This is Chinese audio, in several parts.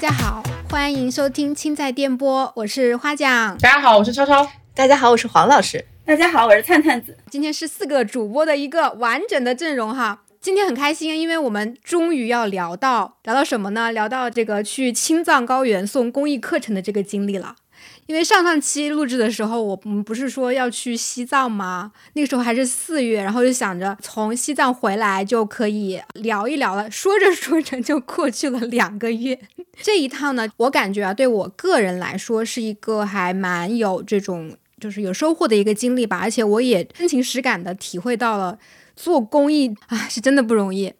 家好，欢迎收听青菜电波，我是花酱。大家好，我是超超。大家好，我是黄老师。大家好，我是灿灿子。今天是四个主播的一个完整的阵容哈。今天很开心，因为我们终于要聊到聊到什么呢？聊到这个去青藏高原送公益课程的这个经历了。因为上上期录制的时候，我们不是说要去西藏吗？那个时候还是四月，然后就想着从西藏回来就可以聊一聊了。说着说着就过去了两个月。这一趟呢，我感觉啊，对我个人来说是一个还蛮有这种就是有收获的一个经历吧。而且我也真情实感的体会到了做公益啊是真的不容易。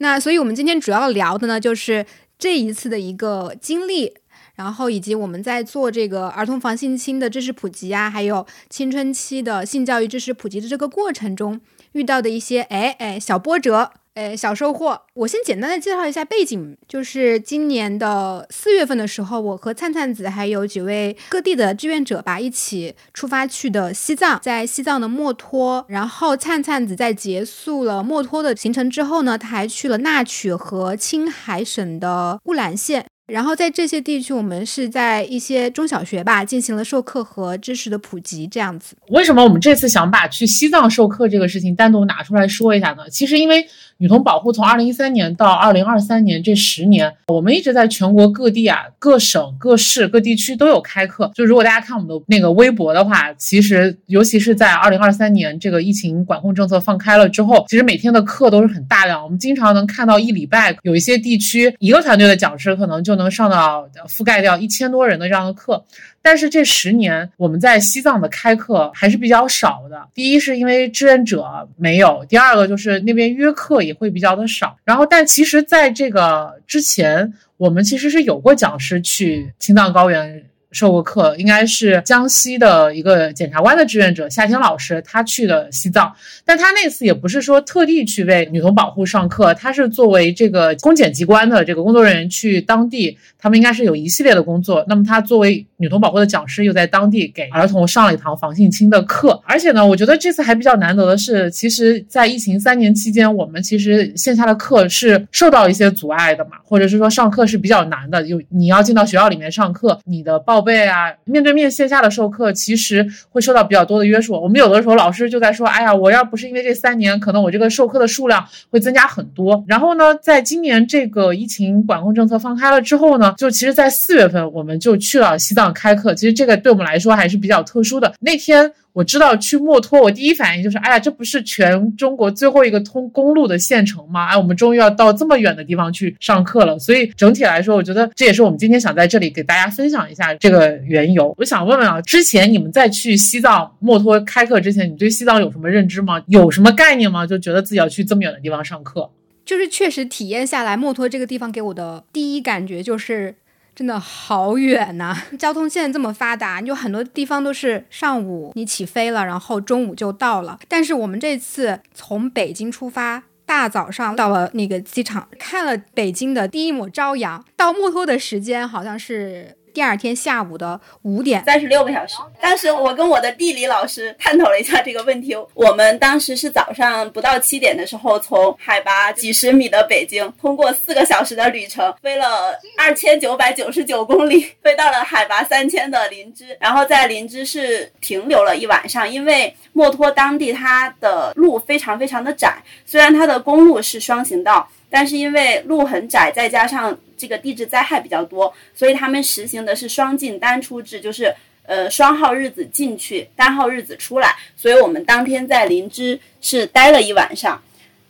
那所以我们今天主要聊的呢，就是这一次的一个经历。然后以及我们在做这个儿童防性侵的知识普及啊，还有青春期的性教育知识普及的这个过程中遇到的一些哎哎小波折，哎小收获。我先简单的介绍一下背景，就是今年的四月份的时候，我和灿灿子还有几位各地的志愿者吧，一起出发去的西藏，在西藏的墨脱。然后灿灿子在结束了墨脱的行程之后呢，他还去了纳曲和青海省的乌兰县。然后在这些地区，我们是在一些中小学吧进行了授课和知识的普及，这样子。为什么我们这次想把去西藏授课这个事情单独拿出来说一下呢？其实因为。女童保护从二零一三年到二零二三年这十年，我们一直在全国各地啊、各省、各市、各地区都有开课。就如果大家看我们的那个微博的话，其实尤其是在二零二三年这个疫情管控政策放开了之后，其实每天的课都是很大量。我们经常能看到一礼拜有一些地区一个团队的讲师可能就能上到覆盖掉一千多人的这样的课。但是这十年我们在西藏的开课还是比较少的。第一是因为志愿者没有，第二个就是那边约课也会比较的少。然后，但其实在这个之前，我们其实是有过讲师去青藏高原。授过课，应该是江西的一个检察官的志愿者夏天老师，他去的西藏，但他那次也不是说特地去为女童保护上课，他是作为这个公检机关的这个工作人员去当地，他们应该是有一系列的工作。那么他作为女童保护的讲师，又在当地给儿童上了一堂防性侵的课。而且呢，我觉得这次还比较难得的是，其实，在疫情三年期间，我们其实线下的课是受到一些阻碍的嘛，或者是说上课是比较难的，有你要进到学校里面上课，你的报。宝贝啊，面对面线下的授课其实会受到比较多的约束。我们有的时候老师就在说：“哎呀，我要不是因为这三年，可能我这个授课的数量会增加很多。”然后呢，在今年这个疫情管控政策放开了之后呢，就其实，在四月份我们就去了西藏开课。其实这个对我们来说还是比较特殊的。那天。我知道去墨脱，我第一反应就是，哎呀，这不是全中国最后一个通公路的县城吗？哎，我们终于要到这么远的地方去上课了。所以整体来说，我觉得这也是我们今天想在这里给大家分享一下这个缘由。我想问问啊，之前你们在去西藏墨脱开课之前，你对西藏有什么认知吗？有什么概念吗？就觉得自己要去这么远的地方上课？就是确实体验下来，墨脱这个地方给我的第一感觉就是。真的好远呐！交通现在这么发达，有很多地方都是上午你起飞了，然后中午就到了。但是我们这次从北京出发，大早上到了那个机场，看了北京的第一抹朝阳，到墨脱的时间好像是。第二天下午的五点，三十六个小时。当时我跟我的地理老师探讨了一下这个问题。我们当时是早上不到七点的时候，从海拔几十米的北京，通过四个小时的旅程，飞了二千九百九十九公里，飞到了海拔三千的林芝。然后在林芝是停留了一晚上，因为墨脱当地它的路非常非常的窄，虽然它的公路是双行道。但是因为路很窄，再加上这个地质灾害比较多，所以他们实行的是双进单出制，就是呃双号日子进去，单号日子出来。所以我们当天在林芝是待了一晚上，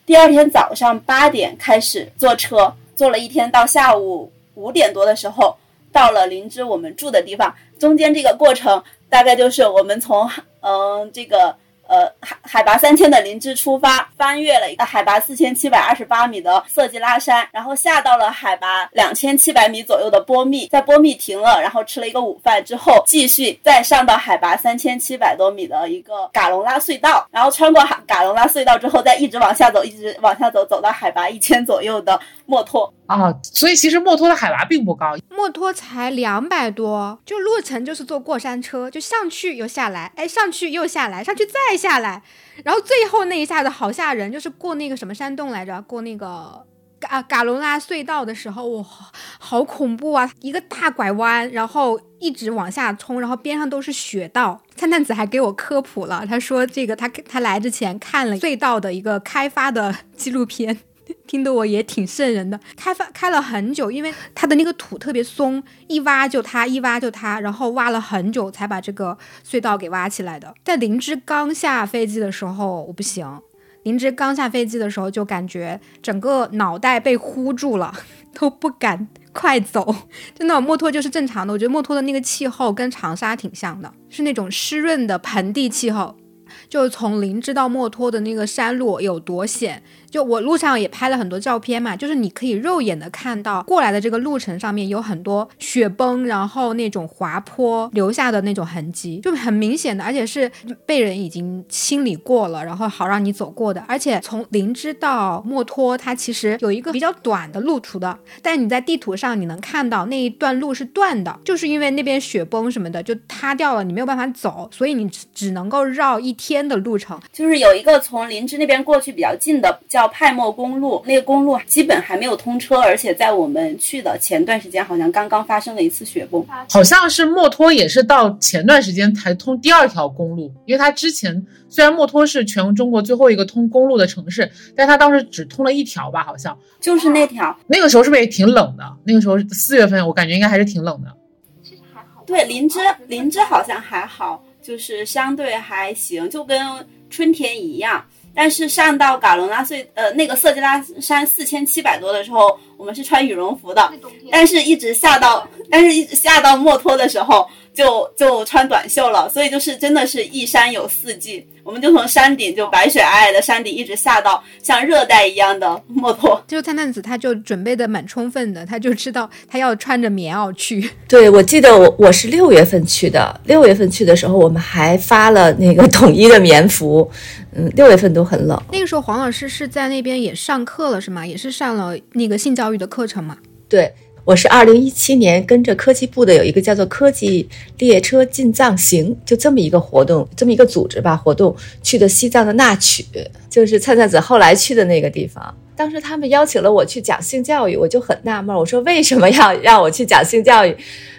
第二天早上八点开始坐车，坐了一天，到下午五点多的时候到了林芝我们住的地方。中间这个过程大概就是我们从嗯这个。呃，海海拔三千的林芝出发，翻越了一个海拔四千七百二十八米的色季拉山，然后下到了海拔两千七百米左右的波密，在波密停了，然后吃了一个午饭之后，继续再上到海拔三千七百多米的一个嘎隆拉隧道，然后穿过嘎隆拉隧道之后，再一直往下走，一直往下走，走到海拔一千左右的墨脱。啊，所以其实墨脱的海拔并不高，墨脱才两百多，就路程就是坐过山车，就上去又下来，哎，上去又下来，上去再下来，然后最后那一下子好吓人，就是过那个什么山洞来着，过那个嘎嘎隆拉隧道的时候，哇，好恐怖啊！一个大拐弯，然后一直往下冲，然后边上都是雪道。灿灿子还给我科普了，他说这个他他来之前看了隧道的一个开发的 纪录片。听得我也挺瘆人的，开发开了很久，因为它的那个土特别松，一挖就塌，一挖就塌，然后挖了很久才把这个隧道给挖起来的。在林芝刚下飞机的时候，我不行，林芝刚下飞机的时候就感觉整个脑袋被糊住了，都不敢快走。真的，墨脱就是正常的，我觉得墨脱的那个气候跟长沙挺像的，是那种湿润的盆地气候。就从林芝到墨脱的那个山路有多险。就我路上也拍了很多照片嘛，就是你可以肉眼的看到过来的这个路程上面有很多雪崩，然后那种滑坡留下的那种痕迹，就很明显的，而且是被人已经清理过了，然后好让你走过的。而且从林芝到墨脱，它其实有一个比较短的路途的，但你在地图上你能看到那一段路是断的，就是因为那边雪崩什么的就塌掉了，你没有办法走，所以你只只能够绕一天的路程。就是有一个从林芝那边过去比较近的。叫派莫公路，那个公路基本还没有通车，而且在我们去的前段时间，好像刚刚发生了一次雪崩。好像是墨脱也是到前段时间才通第二条公路，因为它之前虽然墨脱是全中国最后一个通公路的城市，但它当时只通了一条吧，好像就是那条。那个时候是不是也挺冷的？那个时候四月份，我感觉应该还是挺冷的。其实还好。对，林芝林芝好像还好，就是相对还行，就跟春天一样。但是上到嘎隆拉隧，呃，那个色季拉山四千七百多的时候，我们是穿羽绒服的。但是一直下到，但是一直下到墨脱的时候，就就穿短袖了。所以就是真的是一山有四季。我们就从山顶就白雪皑皑的山顶一直下到像热带一样的墨脱。就灿灿子他就准备的蛮充分的，他就知道他要穿着棉袄去。对，我记得我我是六月份去的，六月份去的时候，我们还发了那个统一的棉服。嗯，六月份都很冷。那个时候黄老师是在那边也上课了是吗？也是上了那个性教育的课程吗？对。我是二零一七年跟着科技部的有一个叫做“科技列车进藏行”就这么一个活动，这么一个组织吧，活动去的西藏的纳曲，就是灿灿子后来去的那个地方。当时他们邀请了我去讲性教育，我就很纳闷，我说为什么要让我去讲性教育？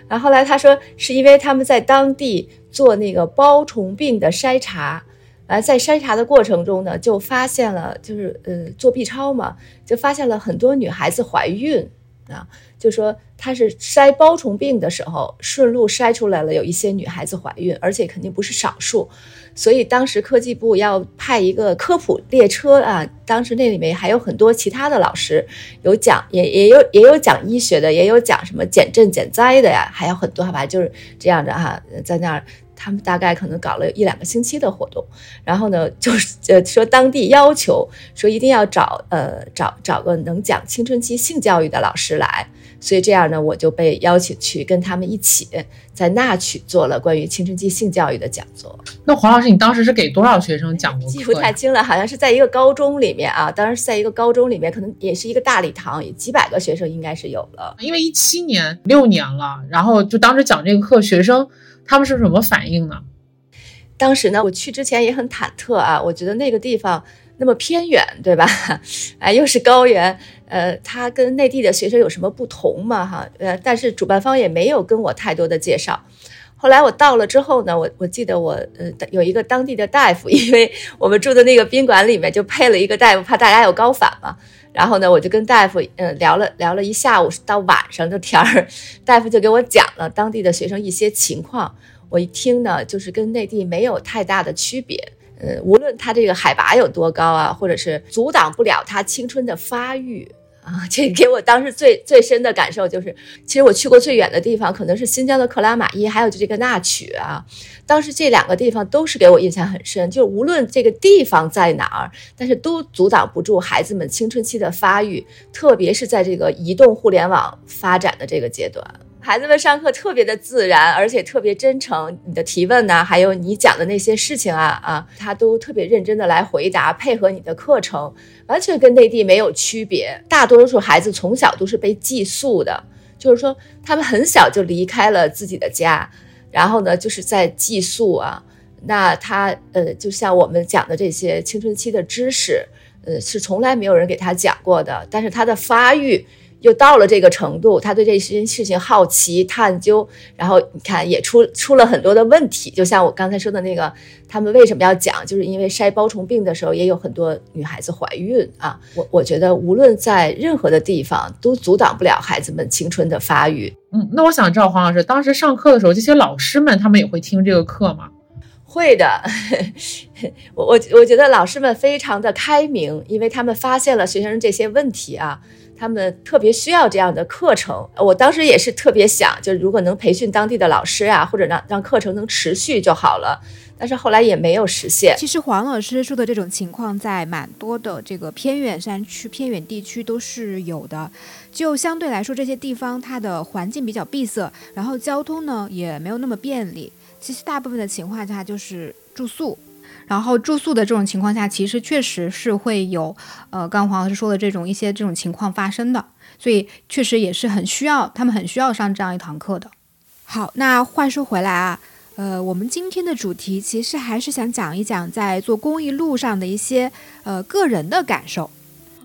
然后后来他说是因为他们在当地做那个包虫病的筛查，完在筛查的过程中呢，就发现了，就是呃做 B 超嘛，就发现了很多女孩子怀孕啊。就说他是筛包虫病的时候，顺路筛出来了有一些女孩子怀孕，而且肯定不是少数，所以当时科技部要派一个科普列车啊，当时那里面还有很多其他的老师，有讲也也有也有讲医学的，也有讲什么减震减灾的呀，还有很多好吧，就是这样的哈，在那儿他们大概可能搞了一两个星期的活动，然后呢 就是呃说当地要求说一定要找呃找找个能讲青春期性教育的老师来。所以这样呢，我就被邀请去跟他们一起在那曲做了关于青春期性教育的讲座。那黄老师，你当时是给多少学生讲过？记不太清了，好像是在一个高中里面啊。当时是在一个高中里面，可能也是一个大礼堂，几百个学生应该是有了。因为一七年六年了，然后就当时讲这个课，学生他们是什么反应呢？当时呢，我去之前也很忐忑啊，我觉得那个地方。那么偏远，对吧？哎，又是高原，呃，它跟内地的学生有什么不同嘛？哈，呃，但是主办方也没有跟我太多的介绍。后来我到了之后呢，我我记得我呃有一个当地的大夫，因为我们住的那个宾馆里面就配了一个大夫，怕大家有高反嘛。然后呢，我就跟大夫嗯聊了聊了一下午到晚上的天儿，大夫就给我讲了当地的学生一些情况。我一听呢，就是跟内地没有太大的区别。嗯，无论他这个海拔有多高啊，或者是阻挡不了他青春的发育啊，这给我当时最最深的感受就是，其实我去过最远的地方可能是新疆的克拉玛依，还有就这个纳曲啊，当时这两个地方都是给我印象很深，就无论这个地方在哪儿，但是都阻挡不住孩子们青春期的发育，特别是在这个移动互联网发展的这个阶段。孩子们上课特别的自然，而且特别真诚。你的提问呢，还有你讲的那些事情啊啊，他都特别认真的来回答，配合你的课程，完全跟内地没有区别。大多数孩子从小都是被寄宿的，就是说他们很小就离开了自己的家，然后呢就是在寄宿啊。那他呃，就像我们讲的这些青春期的知识。呃，是从来没有人给他讲过的。但是他的发育又到了这个程度，他对这些事情好奇探究，然后你看也出出了很多的问题。就像我刚才说的那个，他们为什么要讲，就是因为筛包虫病的时候，也有很多女孩子怀孕啊。我我觉得无论在任何的地方，都阻挡不了孩子们青春的发育。嗯，那我想知道黄老师当时上课的时候，这些老师们他们也会听这个课吗？会的，我我我觉得老师们非常的开明，因为他们发现了学生这些问题啊，他们特别需要这样的课程。我当时也是特别想，就如果能培训当地的老师啊，或者让让课程能持续就好了。但是后来也没有实现。其实黄老师说的这种情况，在蛮多的这个偏远山区、偏远地区都是有的。就相对来说，这些地方它的环境比较闭塞，然后交通呢也没有那么便利。其实大部分的情况下就是住宿，然后住宿的这种情况下，其实确实是会有，呃，刚刚黄老师说的这种一些这种情况发生的，所以确实也是很需要他们很需要上这样一堂课的。好，那话说回来啊，呃，我们今天的主题其实还是想讲一讲在做公益路上的一些呃个人的感受。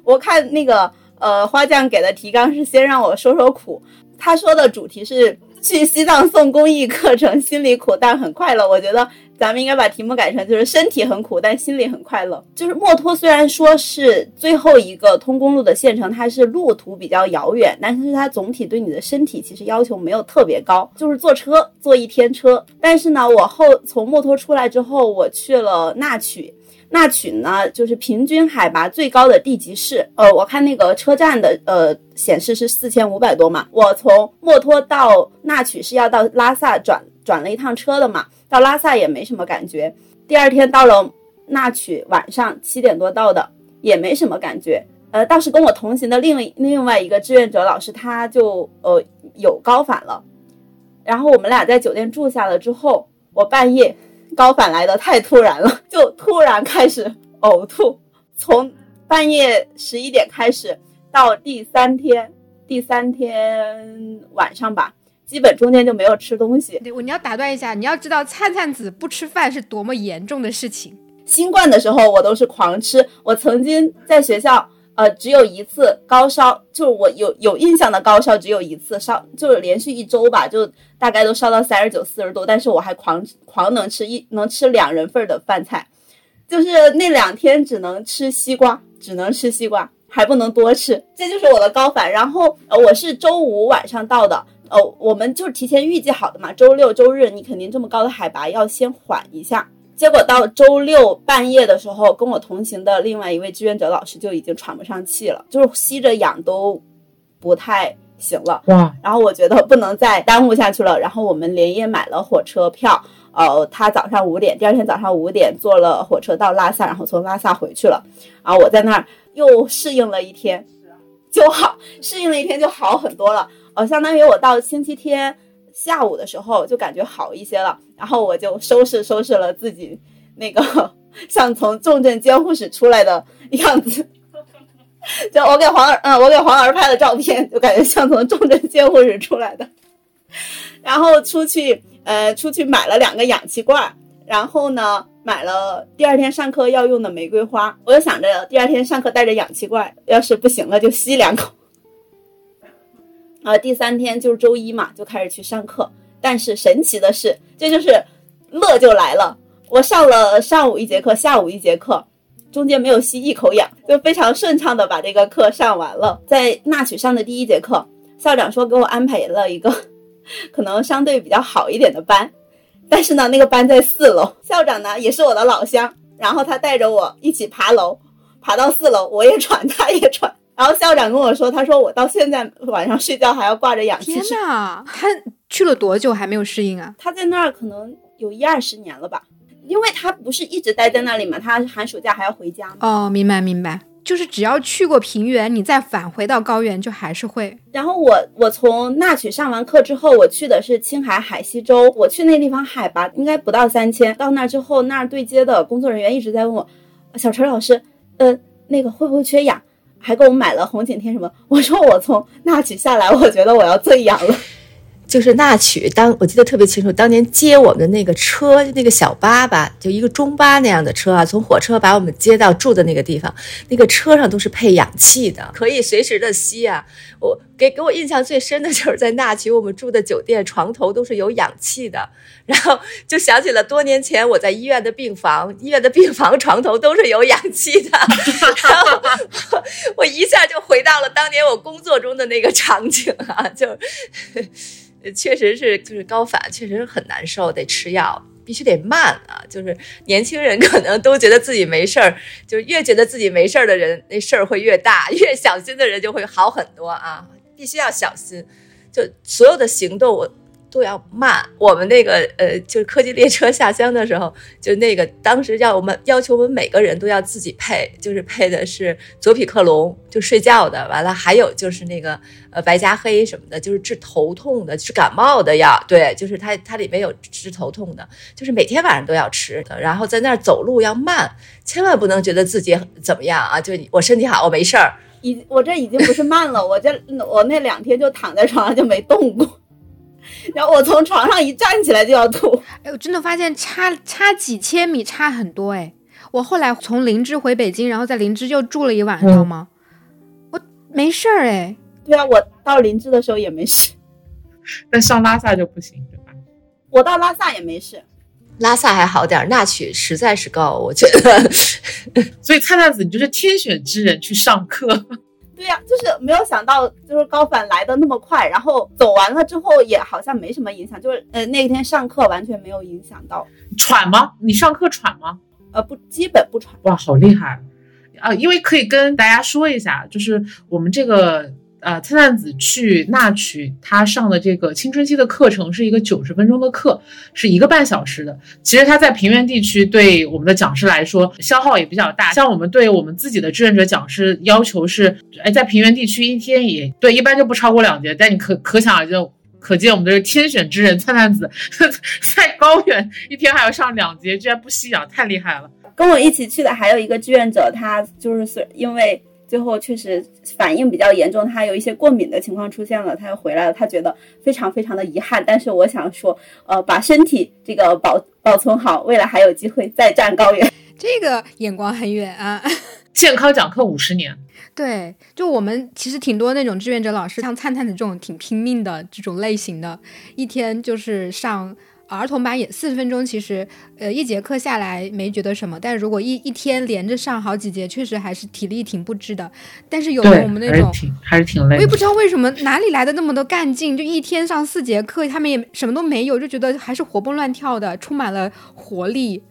我看那个呃花匠给的提纲是先让我说说苦，他说的主题是。去西藏送公益课程，心里苦但很快乐。我觉得咱们应该把题目改成，就是身体很苦，但心里很快乐。就是墨脱虽然说是最后一个通公路的县城，它是路途比较遥远，但是它总体对你的身体其实要求没有特别高，就是坐车坐一天车。但是呢，我后从墨脱出来之后，我去了纳曲。纳曲呢，就是平均海拔最高的地级市。呃，我看那个车站的呃显示是四千五百多嘛。我从墨脱到纳曲是要到拉萨转转了一趟车的嘛，到拉萨也没什么感觉。第二天到了纳曲，晚上七点多到的，也没什么感觉。呃，倒是跟我同行的另另外一个志愿者老师，他就呃有高反了。然后我们俩在酒店住下了之后，我半夜。高反来的太突然了，就突然开始呕吐，从半夜十一点开始，到第三天，第三天晚上吧，基本中间就没有吃东西。对，我你要打断一下，你要知道灿灿子不吃饭是多么严重的事情。新冠的时候我都是狂吃，我曾经在学校。呃，只有一次高烧，就是我有有印象的高烧只有一次，烧就是连续一周吧，就大概都烧到三十九、四十度，但是我还狂狂能吃一能吃两人份的饭菜，就是那两天只能吃西瓜，只能吃西瓜，还不能多吃，这就是我的高反。然后呃，我是周五晚上到的，呃，我们就是提前预计好的嘛，周六周日你肯定这么高的海拔要先缓一下。结果到周六半夜的时候，跟我同行的另外一位志愿者老师就已经喘不上气了，就是吸着氧都不太行了。哇！然后我觉得不能再耽误下去了，然后我们连夜买了火车票。呃，他早上五点，第二天早上五点坐了火车到拉萨，然后从拉萨回去了。然后我在那儿又适应了一天，就好，适应了一天就好很多了。呃，相当于我到星期天。下午的时候就感觉好一些了，然后我就收拾收拾了自己那个像从重症监护室出来的样子，就我给黄儿嗯，我给黄儿拍的照片，就感觉像从重症监护室出来的。然后出去呃出去买了两个氧气罐，然后呢买了第二天上课要用的玫瑰花，我就想着第二天上课带着氧气罐，要是不行了就吸两口。啊，第三天就是周一嘛，就开始去上课。但是神奇的是，这就是乐就来了。我上了上午一节课，下午一节课，中间没有吸一口氧，就非常顺畅的把这个课上完了。在纳曲上的第一节课，校长说给我安排了一个 可能相对比较好一点的班，但是呢，那个班在四楼。校长呢也是我的老乡，然后他带着我一起爬楼，爬到四楼，我也喘，他也喘。然后校长跟我说：“他说我到现在晚上睡觉还要挂着氧气。”天呐，他去了多久还没有适应啊？他在那儿可能有一二十年了吧，因为他不是一直待在那里嘛，他寒暑假还要回家。哦，明白明白，就是只要去过平原，你再返回到高原就还是会。然后我我从那曲上完课之后，我去的是青海海西州，我去那地方海拔应该不到三千。到那儿之后，那儿对接的工作人员一直在问我：“小陈老师，呃，那个会不会缺氧？”还给我们买了红景天什么？我说我从纳曲下来，我觉得我要醉氧了。就是那曲，当我记得特别清楚，当年接我们的那个车，那个小巴吧，就一个中巴那样的车啊，从火车把我们接到住的那个地方，那个车上都是配氧气的，可以随时的吸啊。我给给我印象最深的就是在那曲，我们住的酒店床头都是有氧气的，然后就想起了多年前我在医院的病房，医院的病房床头都是有氧气的，然后我一下就回到了当年我工作中的那个场景啊，就。确实是，就是高反，确实是很难受，得吃药，必须得慢啊。就是年轻人可能都觉得自己没事儿，就越觉得自己没事儿的人，那事儿会越大；越小心的人就会好很多啊。必须要小心，就所有的行动我。都要慢。我们那个呃，就是科技列车下乡的时候，就那个当时要我们要求我们每个人都要自己配，就是配的是佐匹克隆，就睡觉的。完了还有就是那个呃白加黑什么的，就是治头痛的，治感冒的药。对，就是它它里面有治头痛的，就是每天晚上都要吃。然后在那儿走路要慢，千万不能觉得自己怎么样啊！就我身体好，我没事儿。已我这已经不是慢了，我这我那两天就躺在床上就没动过。然后我从床上一站起来就要吐，哎，我真的发现差差几千米差很多哎。我后来从林芝回北京，然后在林芝又住了一晚上吗？我没事儿哎。对啊，我到林芝的时候也没事，但上拉萨就不行，对吧？我到拉萨也没事，拉萨还好点儿，那曲实在是高，我觉得。所以灿灿子，你就是天选之人去上课。对呀，就是没有想到，就是高反来的那么快，然后走完了之后也好像没什么影响，就是呃那天上课完全没有影响到。喘吗？你上课喘吗？呃不，基本不喘。哇，好厉害啊！因为可以跟大家说一下，就是我们这个。呃，灿灿子去那曲，他上的这个青春期的课程是一个九十分钟的课，是一个半小时的。其实他在平原地区对我们的讲师来说消耗也比较大。像我们对我们自己的志愿者讲师要求是，哎，在平原地区一天也对，一般就不超过两节。但你可可想而知，可见我们的天选之人灿灿子 在高原一天还要上两节，居然不吸氧，太厉害了。跟我一起去的还有一个志愿者，他就是因为。最后确实反应比较严重，他有一些过敏的情况出现了，他又回来了，他觉得非常非常的遗憾。但是我想说，呃，把身体这个保保存好，未来还有机会再战高原。这个眼光很远啊！健康讲课五十年，对，就我们其实挺多那种志愿者老师，像灿灿的这种挺拼命的这种类型的，一天就是上。儿童班也四十分钟，其实，呃，一节课下来没觉得什么，但是如果一一天连着上好几节，确实还是体力挺不支的。但是有的我们那种还是挺累，我也不知道为什么哪里来的那么多干劲，就一天上四节课，他们也什么都没有，就觉得还是活蹦乱跳的，充满了活力。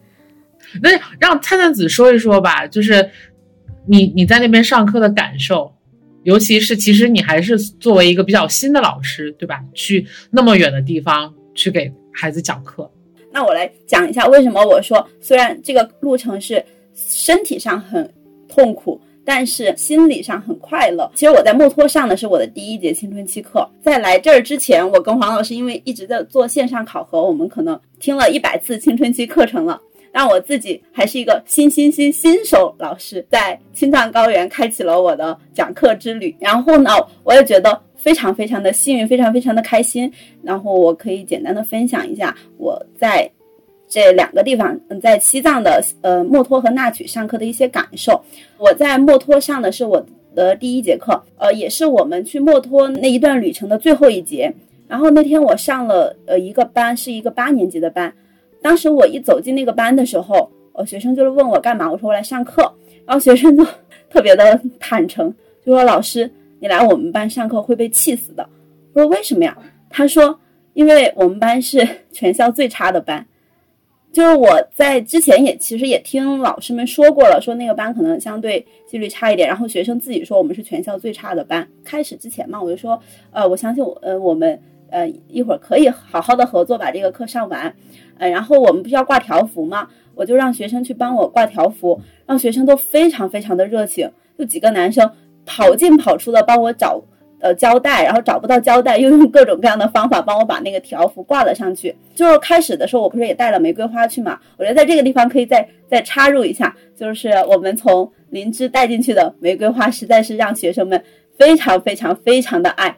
那让灿灿子说一说吧，就是你你在那边上课的感受，尤其是其实你还是作为一个比较新的老师，对吧？去那么远的地方去给。孩子讲课，那我来讲一下为什么我说虽然这个路程是身体上很痛苦，但是心理上很快乐。其实我在墨脱上的是我的第一节青春期课，在来这儿之前，我跟黄老师因为一直在做线上考核，我们可能听了一百次青春期课程了，让我自己还是一个新新新新手老师，在青藏高原开启了我的讲课之旅。然后呢，我也觉得。非常非常的幸运，非常非常的开心。然后我可以简单的分享一下我在这两个地方，嗯，在西藏的呃墨脱和纳曲上课的一些感受。我在墨脱上的是我的第一节课，呃，也是我们去墨脱那一段旅程的最后一节。然后那天我上了呃一个班，是一个八年级的班。当时我一走进那个班的时候，呃，学生就是问我干嘛，我说我来上课。然后学生就 特别的坦诚，就说老师。你来我们班上课会被气死的。我说为什么呀？他说，因为我们班是全校最差的班。就是我在之前也其实也听老师们说过了，说那个班可能相对纪律差一点。然后学生自己说我们是全校最差的班。开始之前嘛，我就说，呃，我相信我，呃，我们，呃，一会儿可以好好的合作把这个课上完。呃，然后我们不是要挂条幅嘛，我就让学生去帮我挂条幅，让学生都非常非常的热情，就几个男生。跑进跑出的帮我找呃胶带，然后找不到胶带，又用各种各样的方法帮我把那个条幅挂了上去。就是开始的时候，我不是也带了玫瑰花去嘛？我觉得在这个地方可以再再插入一下，就是我们从灵芝带进去的玫瑰花，实在是让学生们非常非常非常的爱。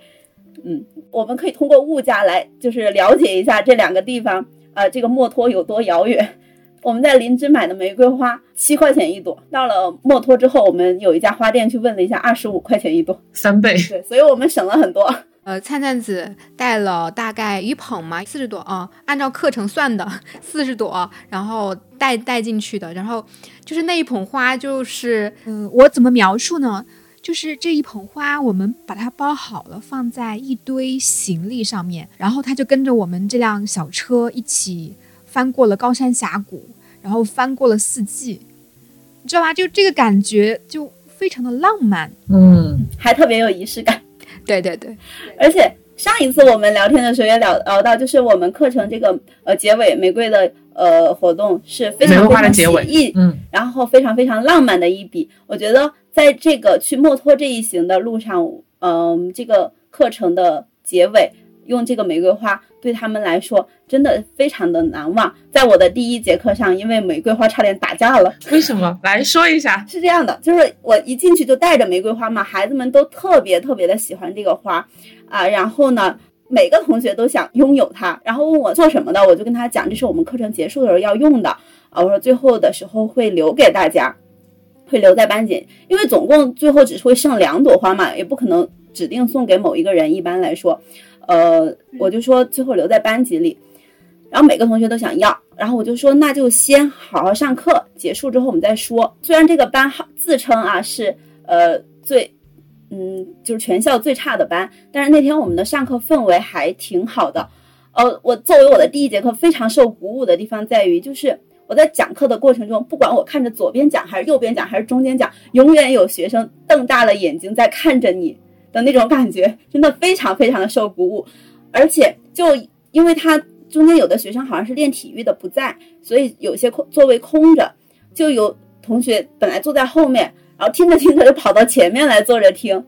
嗯，我们可以通过物价来就是了解一下这两个地方，呃，这个墨脱有多遥远。我们在林芝买的玫瑰花七块钱一朵，到了墨脱之后，我们有一家花店去问了一下，二十五块钱一朵，三倍。对，所以我们省了很多。呃，灿灿子带了大概一捧嘛，四十朵啊，按照课程算的四十朵，然后带带进去的，然后就是那一捧花，就是嗯，我怎么描述呢？就是这一捧花，我们把它包好了，放在一堆行李上面，然后它就跟着我们这辆小车一起翻过了高山峡谷，然后翻过了四季，你知道吧？就这个感觉就非常的浪漫，嗯，还特别有仪式感。对对对，而且上一次我们聊天的时候也聊聊到，就是我们课程这个呃结尾玫瑰的呃活动是非常非常写意，嗯，然后非常非常浪漫的一笔。我觉得在这个去墨脱这一行的路上，嗯，这个课程的结尾用这个玫瑰花对他们来说真的非常的难忘。在我的第一节课上，因为玫瑰花差点打架了。为什么？来说一下。是这样的，就是我一进去就带着玫瑰花嘛，孩子们都特别特别的喜欢这个花啊。然后呢，每个同学都想拥有它，然后问我做什么的，我就跟他讲，这是我们课程结束的时候要用的啊。我说最后的时候会留给大家，会留在班级，因为总共最后只是会剩两朵花嘛，也不可能指定送给某一个人。一般来说，呃，我就说最后留在班级里。然后每个同学都想要，然后我就说那就先好好上课，结束之后我们再说。虽然这个班号自称啊是呃最，嗯就是全校最差的班，但是那天我们的上课氛围还挺好的。呃，我作为我的第一节课非常受鼓舞的地方在于，就是我在讲课的过程中，不管我看着左边讲还是右边讲还是中间讲，永远有学生瞪大了眼睛在看着你的那种感觉，真的非常非常的受鼓舞。而且就因为他。中间有的学生好像是练体育的不在，所以有些空座位空着，就有同学本来坐在后面，然后听着听着就跑到前面来坐着听，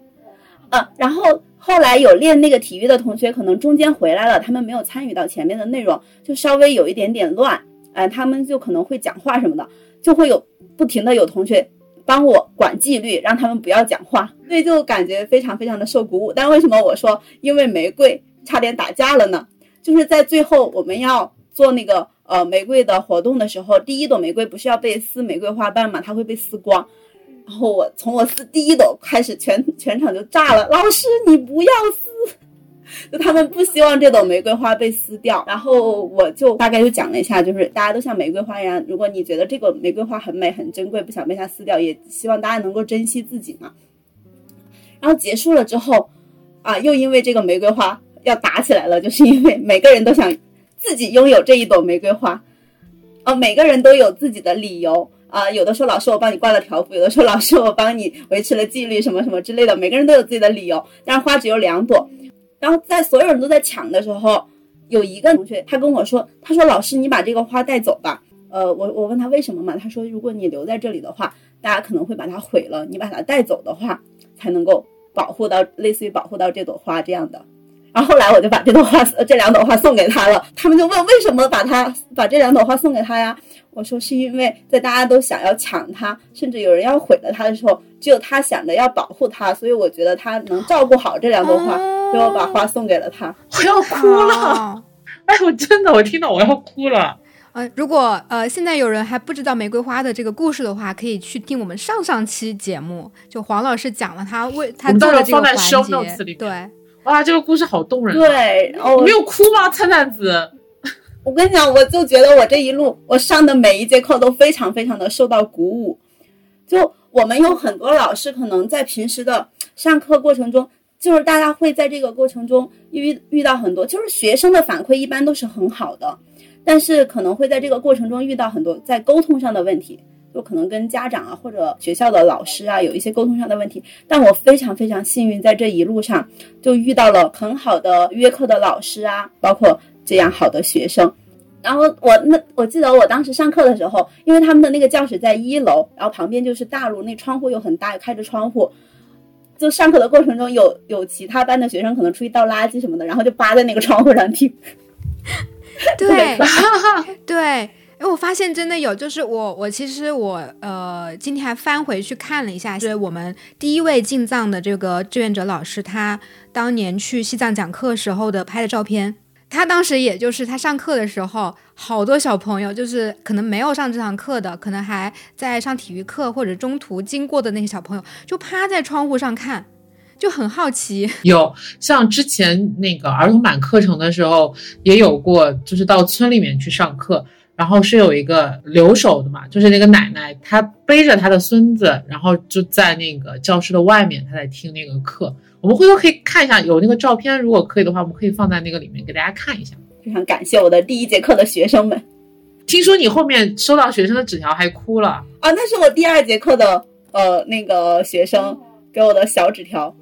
啊，然后后来有练那个体育的同学可能中间回来了，他们没有参与到前面的内容，就稍微有一点点乱，哎，他们就可能会讲话什么的，就会有不停的有同学帮我管纪律，让他们不要讲话，所以就感觉非常非常的受鼓舞。但为什么我说因为玫瑰差点打架了呢？就是在最后我们要做那个呃玫瑰的活动的时候，第一朵玫瑰不是要被撕玫瑰花瓣嘛？它会被撕光。然后我从我撕第一朵开始，全全场就炸了。老师，你不要撕！就他们不希望这朵玫瑰花被撕掉。然后我就大概就讲了一下，就是大家都像玫瑰花一样，如果你觉得这个玫瑰花很美很珍贵，不想被它撕掉，也希望大家能够珍惜自己嘛。然后结束了之后，啊，又因为这个玫瑰花。要打起来了，就是因为每个人都想自己拥有这一朵玫瑰花，哦，每个人都有自己的理由啊。有的说老师我帮你挂了条幅，有的说老师我帮你维持了纪律，什么什么之类的。每个人都有自己的理由，但是花只有两朵。然后在所有人都在抢的时候，有一个同学他跟我说，他说老师你把这个花带走吧。呃，我我问他为什么嘛，他说如果你留在这里的话，大家可能会把它毁了，你把它带走的话，才能够保护到类似于保护到这朵花这样的。然后后来我就把这朵花，这两朵花送给他了。他们就问为什么把他把这两朵花送给他呀？我说是因为在大家都想要抢他，甚至有人要毁了他的时候，只有他想着要保护他，所以我觉得他能照顾好这两朵花，所以我把花送给了他。我要哭了！哎，我真的，我听到我要哭了。呃，如果呃现在有人还不知道玫瑰花的这个故事的话，可以去听我们上上期节目，就黄老师讲了他为他做的这个环节，对。哇，这个故事好动人。对，你没有哭吗，灿灿子？我跟你讲，我就觉得我这一路我上的每一节课都非常非常的受到鼓舞。就我们有很多老师，可能在平时的上课过程中，就是大家会在这个过程中遇遇到很多，就是学生的反馈一般都是很好的，但是可能会在这个过程中遇到很多在沟通上的问题。就可能跟家长啊或者学校的老师啊有一些沟通上的问题，但我非常非常幸运，在这一路上就遇到了很好的约课的老师啊，包括这样好的学生。然后我那我记得我当时上课的时候，因为他们的那个教室在一楼，然后旁边就是大路，那窗户又很大，开着窗户。就上课的过程中，有有其他班的学生可能出去倒垃圾什么的，然后就扒在那个窗户上听。对，对。哎，我发现真的有，就是我我其实我呃今天还翻回去看了一下，就是我们第一位进藏的这个志愿者老师，他当年去西藏讲课时候的拍的照片。他当时也就是他上课的时候，好多小朋友就是可能没有上这堂课的，可能还在上体育课或者中途经过的那些小朋友，就趴在窗户上看，就很好奇。有像之前那个儿童版课程的时候，也有过，就是到村里面去上课，然后是有一个留守的嘛，就是那个奶奶，她背着她的孙子，然后就在那个教室的外面，她在听那个课。我们回头可以看一下，有那个照片，如果可以的话，我们可以放在那个里面给大家看一下。非常感谢我的第一节课的学生们。听说你后面收到学生的纸条还哭了啊？那是我第二节课的呃那个学生给我的小纸条，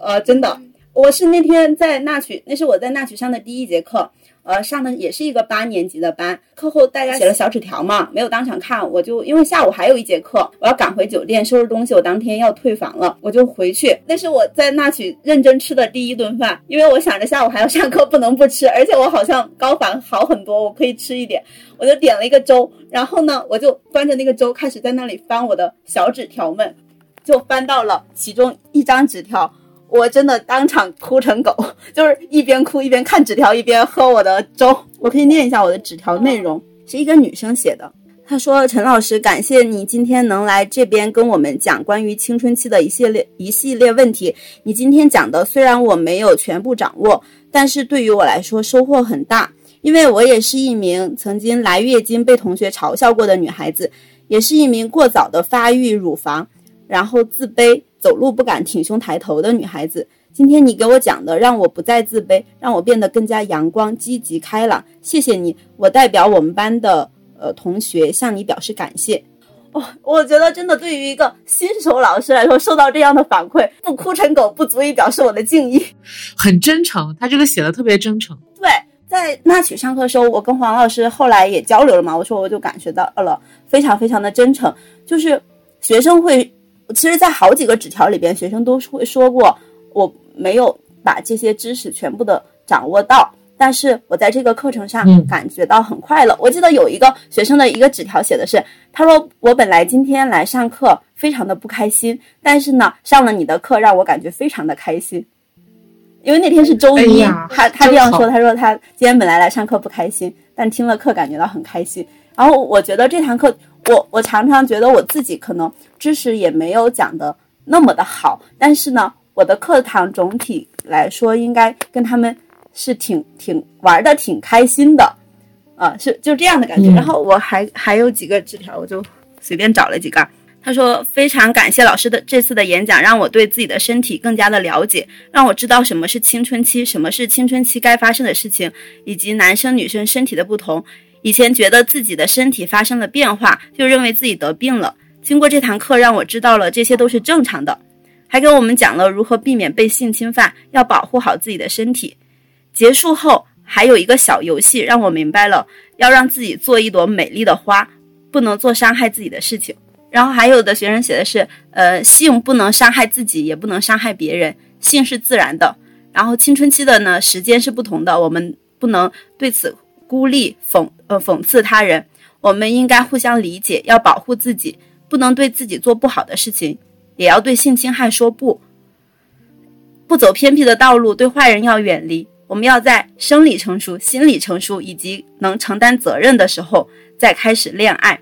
呃，真的，我是那天在纳曲，那是我在纳曲上的第一节课。呃，上的也是一个八年级的班，课后大家写了小纸条嘛，没有当场看，我就因为下午还有一节课，我要赶回酒店收拾东西，我当天要退房了，我就回去。那是我在那曲认真吃的第一顿饭，因为我想着下午还要上课，不能不吃，而且我好像高反好很多，我可以吃一点，我就点了一个粥，然后呢，我就端着那个粥开始在那里翻我的小纸条们，就翻到了其中一张纸条。我真的当场哭成狗，就是一边哭一边看纸条，一边喝我的粥。我可以念一下我的纸条内容，是一个女生写的。她说：“陈老师，感谢你今天能来这边跟我们讲关于青春期的一系列一系列问题。你今天讲的虽然我没有全部掌握，但是对于我来说收获很大，因为我也是一名曾经来月经被同学嘲笑过的女孩子，也是一名过早的发育乳房，然后自卑。”走路不敢挺胸抬头的女孩子，今天你给我讲的，让我不再自卑，让我变得更加阳光、积极、开朗。谢谢你，我代表我们班的呃同学向你表示感谢。哦，我觉得真的对于一个新手老师来说，受到这样的反馈，不哭成狗不足以表示我的敬意。很真诚，他这个写的特别真诚。对，在那曲上课的时候，我跟黄老师后来也交流了嘛，我说我就感觉到了非常非常的真诚，就是学生会。其实，在好几个纸条里边，学生都会说过，我没有把这些知识全部的掌握到，但是我在这个课程上感觉到很快乐。我记得有一个学生的一个纸条写的是，他说我本来今天来上课非常的不开心，但是呢，上了你的课让我感觉非常的开心，因为那天是周一，他他这样说，他说他今天本来来上课不开心，但听了课感觉到很开心。然后我觉得这堂课。我我常常觉得我自己可能知识也没有讲的那么的好，但是呢，我的课堂总体来说应该跟他们是挺挺玩的挺开心的，啊，是就这样的感觉。然后我还还有几个纸条，我就随便找了几个。他说非常感谢老师的这次的演讲，让我对自己的身体更加的了解，让我知道什么是青春期，什么是青春期该发生的事情，以及男生女生身体的不同。以前觉得自己的身体发生了变化，就认为自己得病了。经过这堂课，让我知道了这些都是正常的，还给我们讲了如何避免被性侵犯，要保护好自己的身体。结束后还有一个小游戏，让我明白了要让自己做一朵美丽的花，不能做伤害自己的事情。然后还有的学生写的是，呃，性不能伤害自己，也不能伤害别人，性是自然的。然后青春期的呢，时间是不同的，我们不能对此。孤立讽呃讽刺他人，我们应该互相理解，要保护自己，不能对自己做不好的事情，也要对性侵害说不，不走偏僻的道路，对坏人要远离。我们要在生理成熟、心理成熟以及能承担责任的时候再开始恋爱。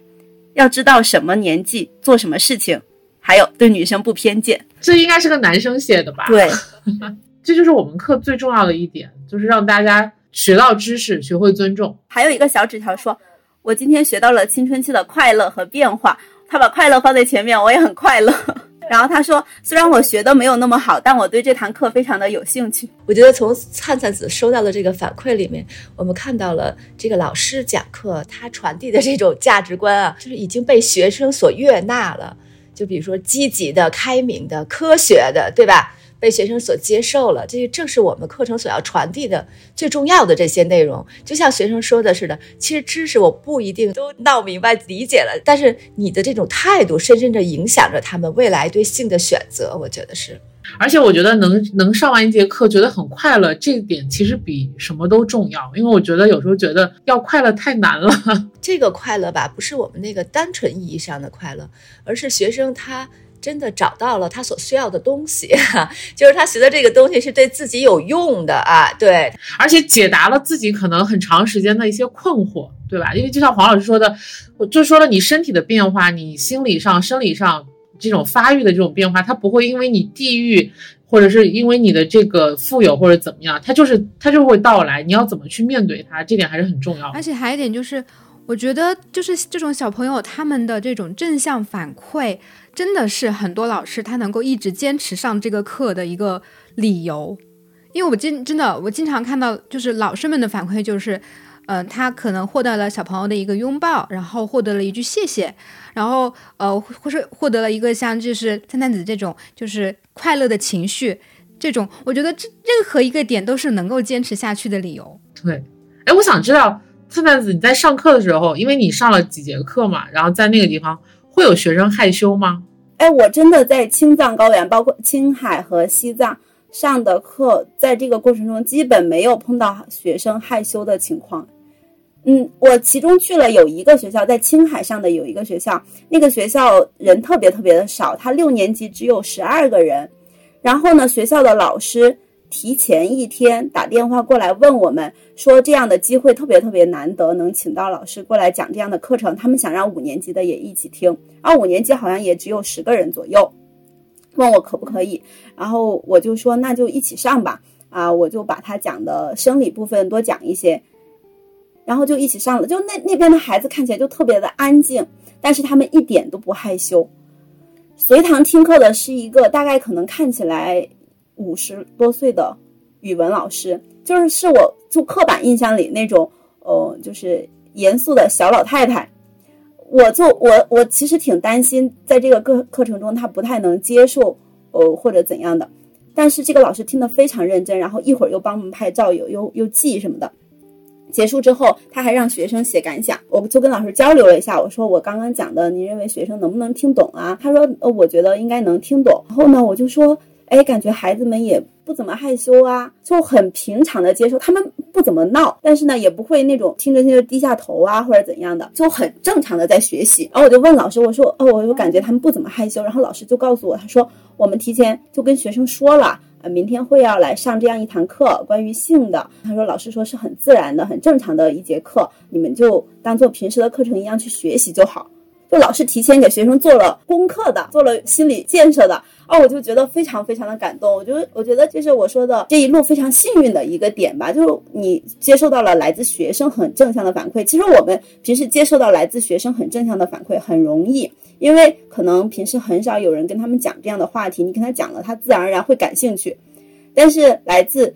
要知道什么年纪做什么事情，还有对女生不偏见。这应该是个男生写的吧？对，这就是我们课最重要的一点，就是让大家。学到知识，学会尊重。还有一个小纸条说：“我今天学到了青春期的快乐和变化。”他把快乐放在前面，我也很快乐。然后他说：“虽然我学的没有那么好，但我对这堂课非常的有兴趣。”我觉得从灿灿子收到的这个反馈里面，我们看到了这个老师讲课他传递的这种价值观啊，就是已经被学生所悦纳了。就比如说积极的、开明的、科学的，对吧？被学生所接受了，这些正是我们课程所要传递的最重要的这些内容。就像学生说的似的，其实知识我不一定都闹明白、理解了，但是你的这种态度深深的影响着他们未来对性的选择。我觉得是。而且我觉得能能上完一节课觉得很快乐，这一点其实比什么都重要。因为我觉得有时候觉得要快乐太难了。这个快乐吧，不是我们那个单纯意义上的快乐，而是学生他真的找到了他所需要的东西，就是他学的这个东西是对自己有用的啊。对，而且解答了自己可能很长时间的一些困惑，对吧？因为就像黄老师说的，我就说了你身体的变化，你心理上、生理上。这种发育的这种变化，它不会因为你地域，或者是因为你的这个富有或者怎么样，它就是它就会到来。你要怎么去面对它，这点还是很重要。而且还有一点就是，我觉得就是这种小朋友他们的这种正向反馈，真的是很多老师他能够一直坚持上这个课的一个理由。因为我经真的我经常看到，就是老师们的反馈就是。嗯，他可能获得了小朋友的一个拥抱，然后获得了一句谢谢，然后呃，或是获得了一个像就是灿灿子这种就是快乐的情绪，这种我觉得这任何一个点都是能够坚持下去的理由。对，哎，我想知道灿灿子你在上课的时候，因为你上了几节课嘛，然后在那个地方会有学生害羞吗？哎，我真的在青藏高原，包括青海和西藏上的课，在这个过程中基本没有碰到学生害羞的情况。嗯，我其中去了有一个学校，在青海上的有一个学校，那个学校人特别特别的少，他六年级只有十二个人。然后呢，学校的老师提前一天打电话过来问我们，说这样的机会特别特别难得，能请到老师过来讲这样的课程，他们想让五年级的也一起听。而五年级好像也只有十个人左右，问我可不可以，然后我就说那就一起上吧。啊，我就把他讲的生理部分多讲一些。然后就一起上了，就那那边的孩子看起来就特别的安静，但是他们一点都不害羞。随堂听课的是一个大概可能看起来五十多岁的语文老师，就是是我就刻板印象里那种，呃，就是严肃的小老太太。我就我我其实挺担心，在这个课课程中他不太能接受，呃或者怎样的。但是这个老师听得非常认真，然后一会儿又帮我们拍照，又又又记什么的。结束之后，他还让学生写感想，我就跟老师交流了一下，我说我刚刚讲的，你认为学生能不能听懂啊？他说，呃，我觉得应该能听懂。然后呢，我就说，哎，感觉孩子们也不怎么害羞啊，就很平常的接受，他们不怎么闹，但是呢，也不会那种听着听着低下头啊或者怎样的，就很正常的在学习。然后我就问老师，我说，哦，我就感觉他们不怎么害羞。然后老师就告诉我，他说，我们提前就跟学生说了。啊，明天会要来上这样一堂课，关于性的。他说，老师说是很自然的、很正常的一节课，你们就当做平时的课程一样去学习就好。就老师提前给学生做了功课的，做了心理建设的。哦，我就觉得非常非常的感动。我觉得，我觉得这是我说的这一路非常幸运的一个点吧。就是你接受到了来自学生很正向的反馈。其实我们平时接受到来自学生很正向的反馈很容易。因为可能平时很少有人跟他们讲这样的话题，你跟他讲了，他自然而然会感兴趣。但是来自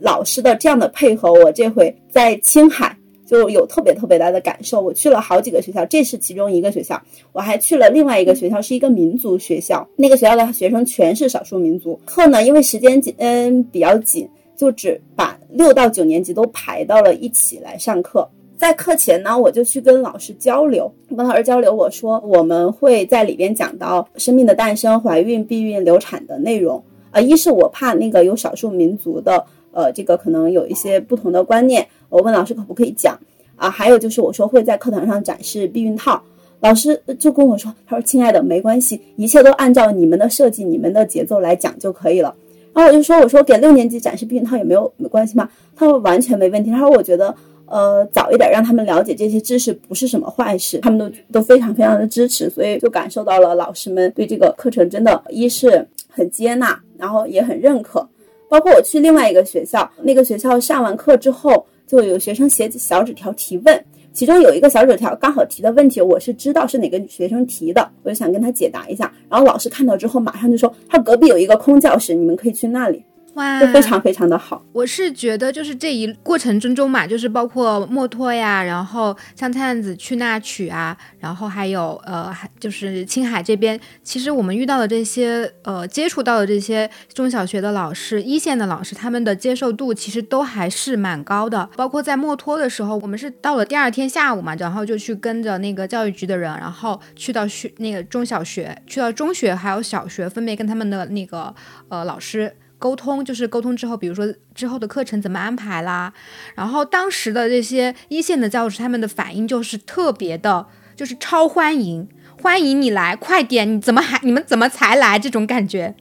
老师的这样的配合，我这回在青海就有特别特别大的感受。我去了好几个学校，这是其中一个学校，我还去了另外一个学校，是一个民族学校。那个学校的学生全是少数民族，课呢因为时间紧，嗯比较紧，就只把六到九年级都排到了一起来上课。在课前呢，我就去跟老师交流，跟老师交流，我说我们会在里边讲到生命的诞生、怀孕、避孕、流产的内容。啊，一是我怕那个有少数民族的，呃，这个可能有一些不同的观念，我问老师可不可以讲啊？还有就是我说会在课堂上展示避孕套，老师就跟我说，他说亲爱的，没关系，一切都按照你们的设计、你们的节奏来讲就可以了。然后我就说，我说给六年级展示避孕套有没有没关系吗？他说完全没问题。他说我觉得。呃，早一点让他们了解这些知识不是什么坏事，他们都都非常非常的支持，所以就感受到了老师们对这个课程真的，一是很接纳，然后也很认可。包括我去另外一个学校，那个学校上完课之后，就有学生写小纸条提问，其中有一个小纸条刚好提的问题，我是知道是哪个学生提的，我就想跟他解答一下。然后老师看到之后，马上就说他隔壁有一个空教室，你们可以去那里。哇，就非常非常的好。我是觉得，就是这一过程之中嘛，就是包括墨脱呀，然后像探子去那曲啊，然后还有呃，就是青海这边，其实我们遇到的这些呃，接触到的这些中小学的老师、一线的老师，他们的接受度其实都还是蛮高的。包括在墨脱的时候，我们是到了第二天下午嘛，然后就去跟着那个教育局的人，然后去到学那个中小学，去到中学还有小学，分别跟他们的那个呃老师。沟通就是沟通之后，比如说之后的课程怎么安排啦，然后当时的这些一线的教师，他们的反应就是特别的，就是超欢迎，欢迎你来，快点，你怎么还你们怎么才来这种感觉，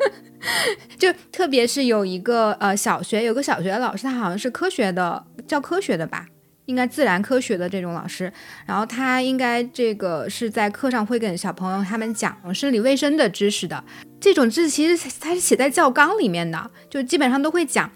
就特别是有一个呃小学有个小学的老师，他好像是科学的教科学的吧。应该自然科学的这种老师，然后他应该这个是在课上会跟小朋友他们讲生理卫生的知识的，这种知识其实他是写在教纲里面的，就基本上都会讲。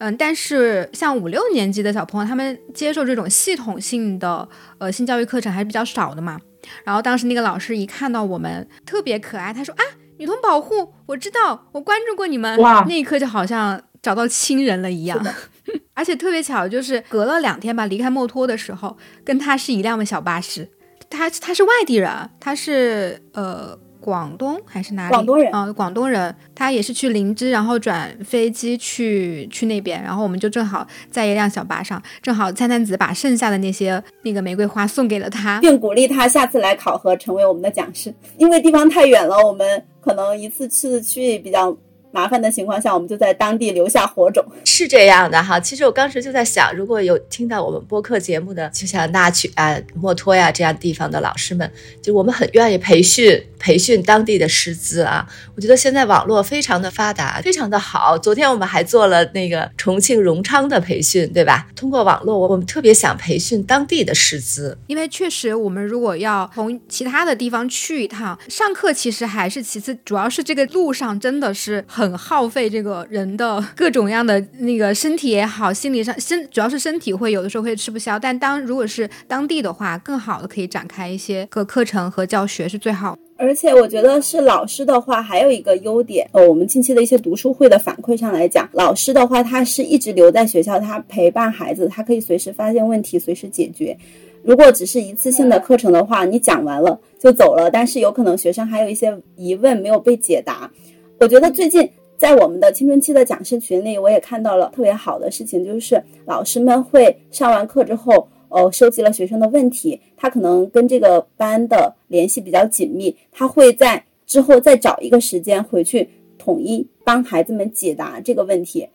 嗯，但是像五六年级的小朋友，他们接受这种系统性的呃性教育课程还是比较少的嘛。然后当时那个老师一看到我们特别可爱，他说啊，女童保护，我知道，我关注过你们。哇，那一刻就好像找到亲人了一样。而且特别巧，就是隔了两天吧，离开墨脱的时候，跟他是一辆小巴士。他他是外地人，他是呃广东还是哪里？广东人啊，广东人。他也是去林芝，然后转飞机去去那边，然后我们就正好在一辆小巴上，正好灿灿子把剩下的那些那个玫瑰花送给了他，并鼓励他下次来考核成为我们的讲师。因为地方太远了，我们可能一次次去比较。麻烦的情况下，我们就在当地留下火种，是这样的哈。其实我当时就在想，如果有听到我们播客节目的，就像纳曲啊、墨脱呀这样地方的老师们，就我们很愿意培训培训当地的师资啊。我觉得现在网络非常的发达，非常的好。昨天我们还做了那个重庆荣昌的培训，对吧？通过网络，我们特别想培训当地的师资，因为确实我们如果要从其他的地方去一趟上课，其实还是其次，主要是这个路上真的是。很耗费这个人的各种样的那个身体也好，心理上身主要是身体会有的时候会吃不消。但当如果是当地的话，更好的可以展开一些个课程和教学是最好。而且我觉得是老师的话，还有一个优点，呃，我们近期的一些读书会的反馈上来讲，老师的话他是一直留在学校，他陪伴孩子，他可以随时发现问题，随时解决。如果只是一次性的课程的话，你讲完了就走了，但是有可能学生还有一些疑问没有被解答。我觉得最近在我们的青春期的讲师群里，我也看到了特别好的事情，就是老师们会上完课之后，呃，收集了学生的问题，他可能跟这个班的联系比较紧密，他会在之后再找一个时间回去统一帮孩子们解答这个问题。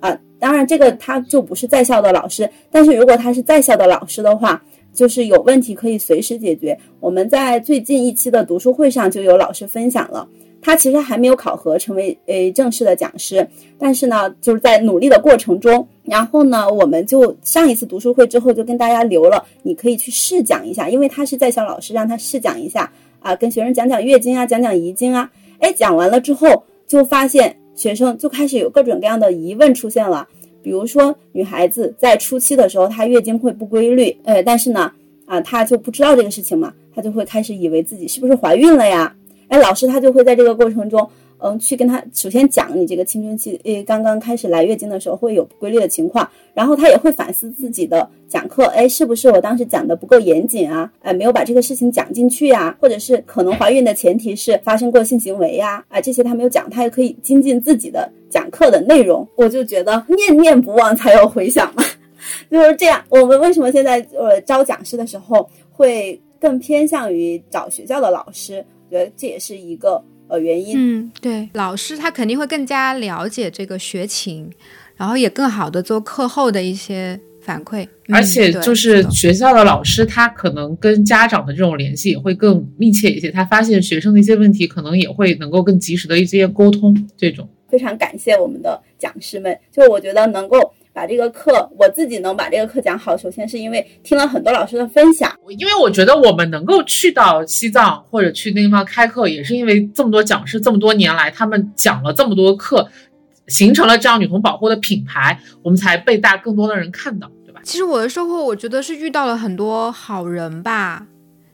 啊，当然这个他就不是在校的老师，但是如果他是在校的老师的话，就是有问题可以随时解决。我们在最近一期的读书会上就有老师分享了。他其实还没有考核成为诶正式的讲师，但是呢，就是在努力的过程中。然后呢，我们就上一次读书会之后就跟大家留了，你可以去试讲一下，因为他是在校老师，让他试讲一下啊，跟学生讲讲月经啊，讲讲遗经啊。哎，讲完了之后，就发现学生就开始有各种各样的疑问出现了，比如说女孩子在初期的时候，她月经会不规律，呃，但是呢，啊，她就不知道这个事情嘛，她就会开始以为自己是不是怀孕了呀？哎，老师他就会在这个过程中，嗯，去跟他首先讲你这个青春期，诶，刚刚开始来月经的时候会有不规律的情况，然后他也会反思自己的讲课，哎，是不是我当时讲的不够严谨啊？哎，没有把这个事情讲进去呀？或者是可能怀孕的前提是发生过性行为呀？啊，这些他没有讲，他也可以精进自己的讲课的内容。我就觉得念念不忘才有回响嘛，就是这样。我们为什么现在呃招讲师的时候会更偏向于找学校的老师？觉得这也是一个呃原因。嗯，对，老师他肯定会更加了解这个学情，然后也更好的做课后的一些反馈。而且就是学校的老师，他可能跟家长的这种联系也会更密切一些。他发现学生的一些问题，可能也会能够更及时的一些沟通。这种非常感谢我们的讲师们，就我觉得能够。把这个课，我自己能把这个课讲好，首先是因为听了很多老师的分享。因为我觉得我们能够去到西藏或者去那地方开课，也是因为这么多讲师这么多年来他们讲了这么多课，形成了这样女童保护的品牌，我们才被大更多的人看到，对吧？其实我的收获，我觉得是遇到了很多好人吧。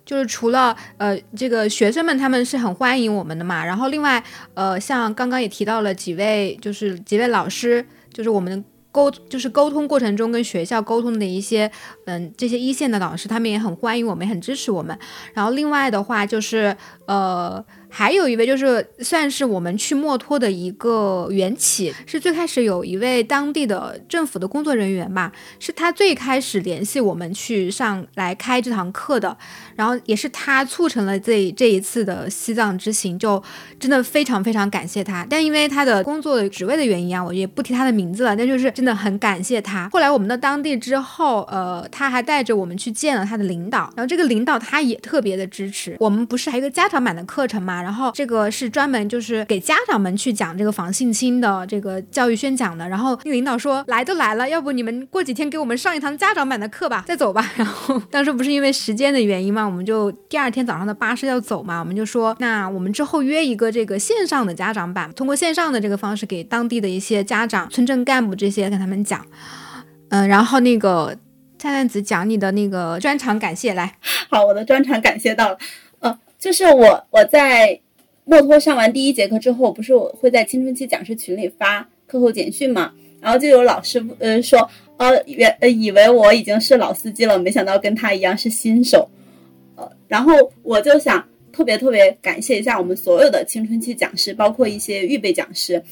就是除了呃这个学生们他们是很欢迎我们的嘛，然后另外呃像刚刚也提到了几位就是几位老师，就是我们沟就是沟通过程中跟学校沟通的一些嗯这些一线的老师，他们也很欢迎我们，也很支持我们。然后另外的话就是呃。还有一位就是算是我们去墨脱的一个缘起，是最开始有一位当地的政府的工作人员吧，是他最开始联系我们去上来开这堂课的，然后也是他促成了这这一次的西藏之行，就真的非常非常感谢他。但因为他的工作的职位的原因啊，我也不提他的名字了，但就是真的很感谢他。后来我们到当地之后，呃，他还带着我们去见了他的领导，然后这个领导他也特别的支持我们，不是还有一个家版的课程嘛？然后这个是专门就是给家长们去讲这个防性侵的这个教育宣讲的。然后那个领导说来都来了，要不你们过几天给我们上一堂家长版的课吧，再走吧。然后当时不是因为时间的原因嘛，我们就第二天早上的巴士要走嘛，我们就说那我们之后约一个这个线上的家长版，通过线上的这个方式给当地的一些家长、村镇干部这些跟他们讲。嗯，然后那个灿烂子讲你的那个专场感谢来。好，我的专场感谢到了。就是我我在。墨脱上完第一节课之后，不是我会在青春期讲师群里发课后简讯嘛？然后就有老师呃说，呃原呃以为我已经是老司机了，没想到跟他一样是新手。呃，然后我就想特别特别感谢一下我们所有的青春期讲师，包括一些预备讲师。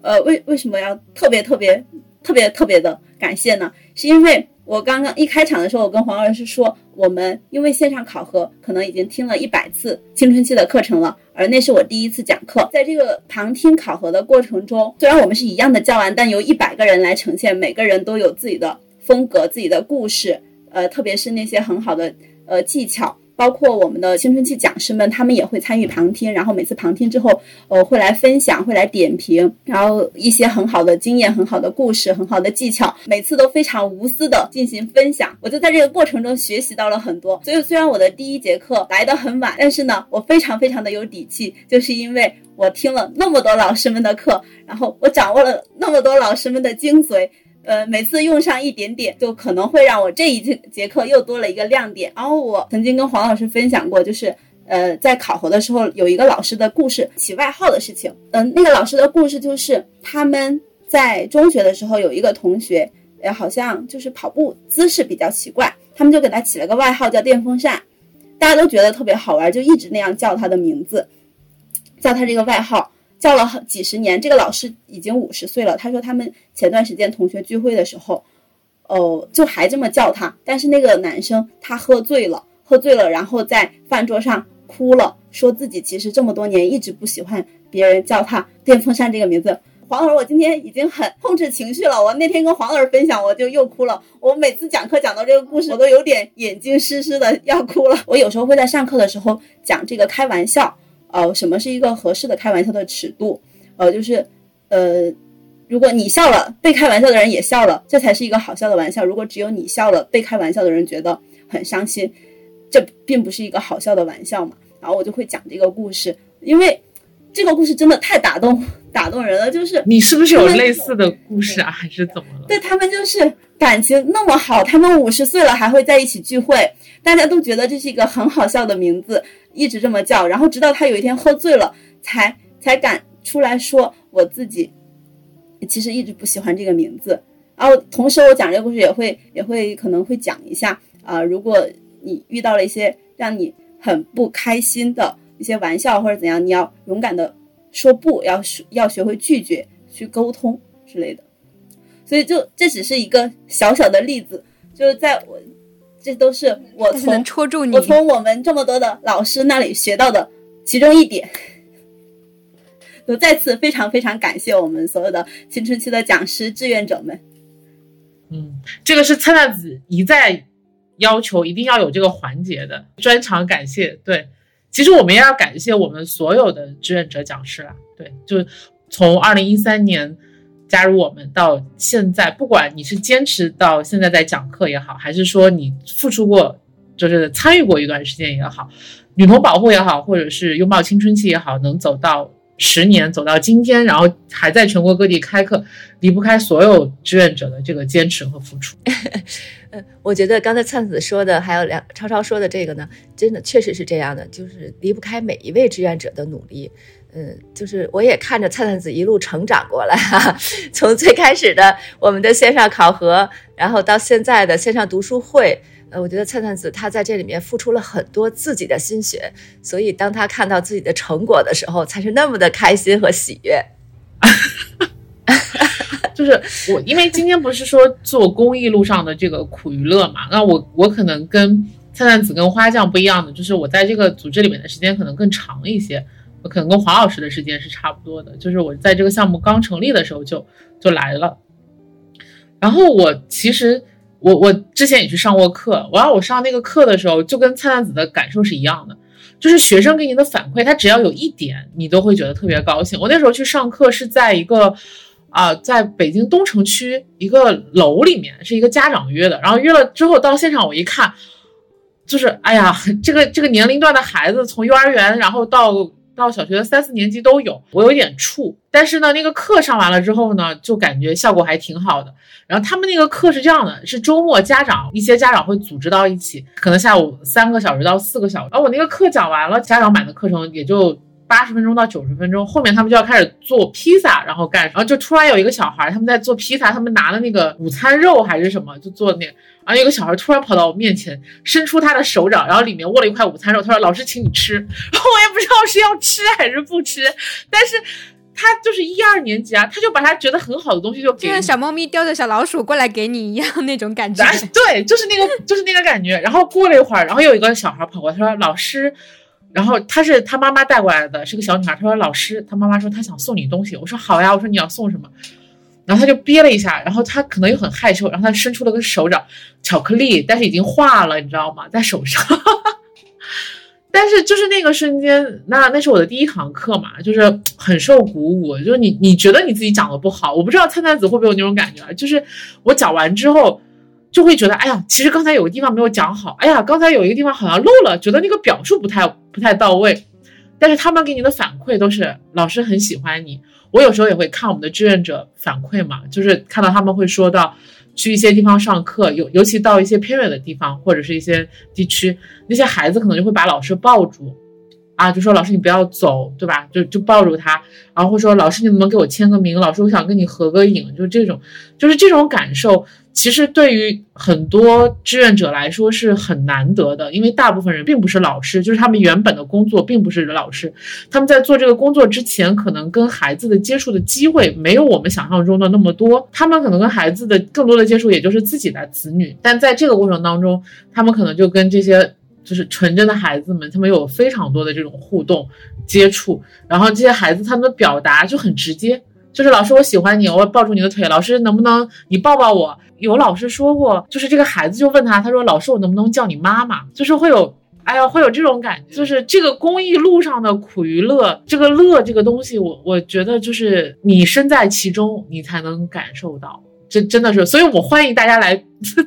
呃，为为什么要特别特别特别特别的感谢呢？是因为。我刚刚一开场的时候，我跟黄老师说，我们因为线上考核，可能已经听了一百次青春期的课程了，而那是我第一次讲课。在这个旁听考核的过程中，虽然我们是一样的教案，但由一百个人来呈现，每个人都有自己的风格、自己的故事，呃，特别是那些很好的呃技巧。包括我们的青春期讲师们，他们也会参与旁听，然后每次旁听之后，呃，会来分享，会来点评，然后一些很好的经验、很好的故事、很好的技巧，每次都非常无私的进行分享。我就在这个过程中学习到了很多。所以虽然我的第一节课来的很晚，但是呢，我非常非常的有底气，就是因为我听了那么多老师们的课，然后我掌握了那么多老师们的精髓。呃，每次用上一点点，就可能会让我这一节节课又多了一个亮点。然后我曾经跟黄老师分享过，就是呃，在考核的时候有一个老师的故事起外号的事情。嗯，那个老师的故事就是他们在中学的时候有一个同学，呃，好像就是跑步姿势比较奇怪，他们就给他起了个外号叫电风扇，大家都觉得特别好玩，就一直那样叫他的名字，叫他这个外号。叫了几十年，这个老师已经五十岁了。他说他们前段时间同学聚会的时候，哦，就还这么叫他。但是那个男生他喝醉了，喝醉了，然后在饭桌上哭了，说自己其实这么多年一直不喜欢别人叫他电风扇这个名字。黄老师，我今天已经很控制情绪了。我那天跟黄老师分享，我就又哭了。我每次讲课讲到这个故事，我都有点眼睛湿湿的要哭了。我有时候会在上课的时候讲这个开玩笑。呃，什么是一个合适的开玩笑的尺度？呃，就是，呃，如果你笑了，被开玩笑的人也笑了，这才是一个好笑的玩笑。如果只有你笑了，被开玩笑的人觉得很伤心，这并不是一个好笑的玩笑嘛。然后我就会讲这个故事，因为这个故事真的太打动打动人了。就是你是不是有类似的故事啊？还是怎么了？对他们就是感情那么好，他们五十岁了还会在一起聚会，大家都觉得这是一个很好笑的名字。一直这么叫，然后直到他有一天喝醉了，才才敢出来说我自己其实一直不喜欢这个名字。然后同时我讲这个故事也会也会可能会讲一下啊，如果你遇到了一些让你很不开心的一些玩笑或者怎样，你要勇敢的说不要要学会拒绝去沟通之类的。所以就这只是一个小小的例子，就是在我。这都是我从戳中你，我从我们这么多的老师那里学到的其中一点。我再次非常非常感谢我们所有的青春期的讲师志愿者们。嗯，这个是灿烂子一再要求一定要有这个环节的专场感谢。对，其实我们也要感谢我们所有的志愿者讲师啦。对，就从二零一三年。加入我们到现在，不管你是坚持到现在在讲课也好，还是说你付出过，就是参与过一段时间也好，女童保护也好，或者是拥抱青春期也好，能走到十年走到今天，然后还在全国各地开课，离不开所有志愿者的这个坚持和付出。嗯，我觉得刚才灿子说的，还有梁超超说的这个呢，真的确实是这样的，就是离不开每一位志愿者的努力。嗯，就是我也看着灿灿子一路成长过来哈，从最开始的我们的线上考核，然后到现在的线上读书会，呃，我觉得灿灿子他在这里面付出了很多自己的心血，所以当他看到自己的成果的时候，才是那么的开心和喜悦。就是我，因为今天不是说做公益路上的这个苦与乐嘛，那我我可能跟灿灿子跟花酱不一样的，就是我在这个组织里面的时间可能更长一些。可能跟黄老师的时间是差不多的，就是我在这个项目刚成立的时候就就来了。然后我其实我我之前也去上过课，我让我上那个课的时候，就跟灿灿子的感受是一样的，就是学生给你的反馈，他只要有一点，你都会觉得特别高兴。我那时候去上课是在一个啊，在北京东城区一个楼里面，是一个家长约的，然后约了之后到现场我一看，就是哎呀，这个这个年龄段的孩子从幼儿园然后到。到小学的三四年级都有，我有点怵。但是呢，那个课上完了之后呢，就感觉效果还挺好的。然后他们那个课是这样的，是周末家长一些家长会组织到一起，可能下午三个小时到四个小时。而我那个课讲完了，家长买的课程也就八十分钟到九十分钟，后面他们就要开始做披萨，然后干，然后就突然有一个小孩他们在做披萨，他们拿的那个午餐肉还是什么，就做那。然后有个小孩突然跑到我面前，伸出他的手掌，然后里面握了一块午餐肉。他说：“老师，请你吃。”然后我也不知道是要吃还是不吃，但是他就是一二年级啊，他就把他觉得很好的东西就给，就像小猫咪叼着小老鼠过来给你一样那种感觉。对，就是那个，就是那个感觉。然后过了一会儿，然后有一个小孩跑过来，他说：“老师。”然后她是他妈妈带过来的，是个小女孩。她说：“老师，她妈妈说她想送你东西。”我说：“好呀。”我说：“你要送什么？”然后她就憋了一下，然后她可能又很害羞，然后她伸出了个手掌，巧克力，但是已经化了，你知道吗？在手上。但是就是那个瞬间，那那是我的第一堂课嘛，就是很受鼓舞。就是你你觉得你自己讲的不好，我不知道灿灿子会不会有那种感觉，就是我讲完之后，就会觉得，哎呀，其实刚才有个地方没有讲好，哎呀，刚才有一个地方好像漏了，觉得那个表述不太不太到位。但是他们给你的反馈都是老师很喜欢你。我有时候也会看我们的志愿者反馈嘛，就是看到他们会说到去一些地方上课，尤尤其到一些偏远的地方或者是一些地区，那些孩子可能就会把老师抱住，啊，就说老师你不要走，对吧？就就抱住他，然后会说老师你能不能给我签个名？老师我想跟你合个影，就这种，就是这种感受。其实对于很多志愿者来说是很难得的，因为大部分人并不是老师，就是他们原本的工作并不是老师，他们在做这个工作之前，可能跟孩子的接触的机会没有我们想象中的那么多，他们可能跟孩子的更多的接触也就是自己的子女，但在这个过程当中，他们可能就跟这些就是纯真的孩子们，他们有非常多的这种互动接触，然后这些孩子他们的表达就很直接。就是老师，我喜欢你，我抱住你的腿。老师，能不能你抱抱我？有老师说过，就是这个孩子就问他，他说：“老师，我能不能叫你妈妈？”就是会有，哎呀，会有这种感觉。就是这个公益路上的苦与乐，这个乐这个东西，我我觉得就是你身在其中，你才能感受到。这真的是，所以我欢迎大家来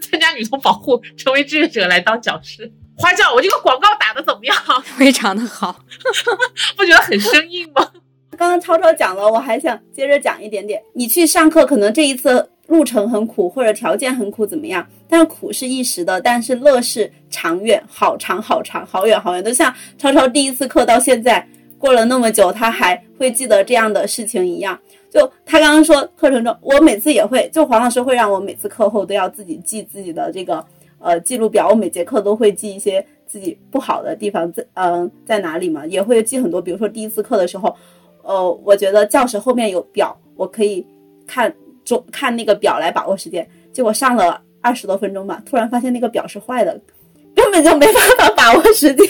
参加女童保护，成为志愿者来当讲师。花轿，我这个广告打的怎么样？非常的好，不觉得很生硬吗？刚刚超超讲了，我还想接着讲一点点。你去上课，可能这一次路程很苦，或者条件很苦，怎么样？但苦是一时的，但是乐是长远，好长好长，好远好远。就像超超第一次课到现在过了那么久，他还会记得这样的事情一样。就他刚刚说课程中，我每次也会，就黄老师会让我每次课后都要自己记自己的这个呃记录表，我每节课都会记一些自己不好的地方在嗯在哪里嘛，也会记很多。比如说第一次课的时候。呃，我觉得教室后面有表，我可以看中看那个表来把握时间。结果上了二十多分钟吧，突然发现那个表是坏的，根本就没办法把握时间。